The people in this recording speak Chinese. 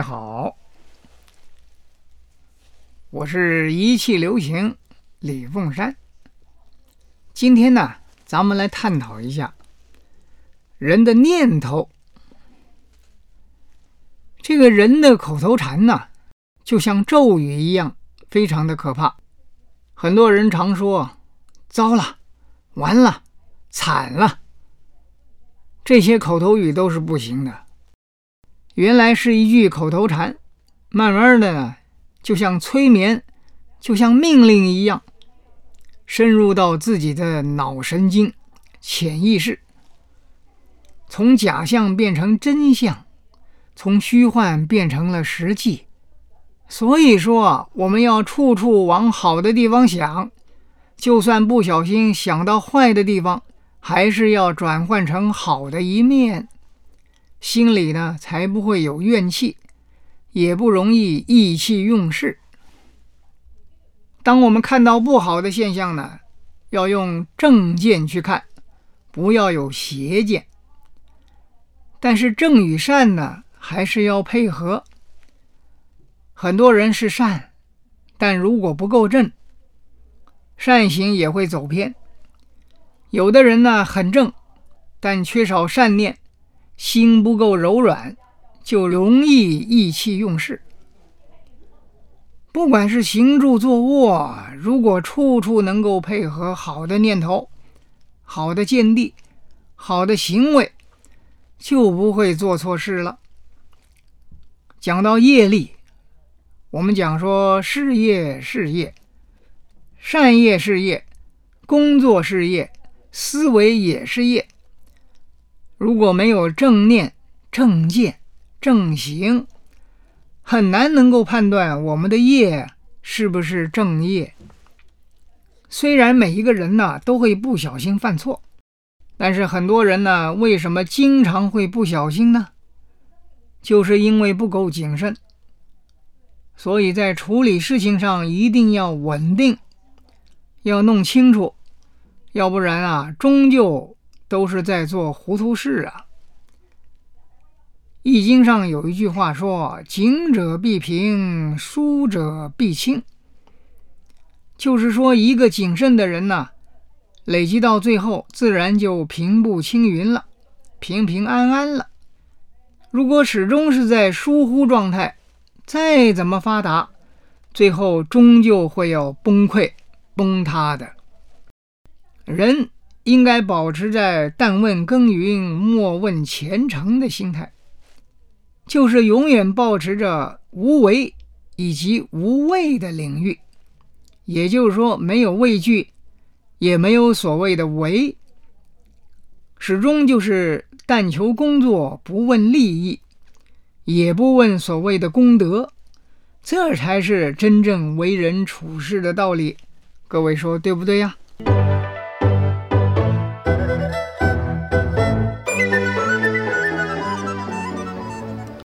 你好。我是一气流行李凤山。今天呢，咱们来探讨一下人的念头。这个人的口头禅呢，就像咒语一样，非常的可怕，很多人常说，糟了，完了，惨了。这些口头语都是不行的。原来是一句口头禅，慢慢的呢，就像催眠，就像命令一样。深入到自己的脑神经、潜意识，从假象变成真相，从虚幻变成了实际。所以说，我们要处处往好的地方想，就算不小心想到坏的地方，还是要转换成好的一面，心里呢才不会有怨气，也不容易意气用事。当我们看到不好的现象呢，要用正见去看，不要有邪见。但是正与善呢，还是要配合。很多人是善，但如果不够正，善行也会走偏。有的人呢很正，但缺少善念，心不够柔软，就容易意气用事。不管是行住坐卧，如果处处能够配合好的念头、好的见地、好的行为，就不会做错事了。讲到业力，我们讲说事业是业，善业是业，工作是业，思维也是业。如果没有正念、正见、正行，很难能够判断我们的业是不是正业。虽然每一个人呢都会不小心犯错，但是很多人呢为什么经常会不小心呢？就是因为不够谨慎。所以在处理事情上一定要稳定，要弄清楚，要不然啊，终究都是在做糊涂事啊。《易经》上有一句话说：“谨者必平，疏者必轻。”就是说，一个谨慎的人呢，累积到最后，自然就平步青云了，平平安安了。如果始终是在疏忽状态，再怎么发达，最后终究会要崩溃、崩塌的。人应该保持在“但问耕耘，莫问前程”的心态。就是永远保持着无为以及无畏的领域，也就是说，没有畏惧，也没有所谓的为，始终就是但求工作，不问利益，也不问所谓的功德，这才是真正为人处事的道理。各位说对不对呀？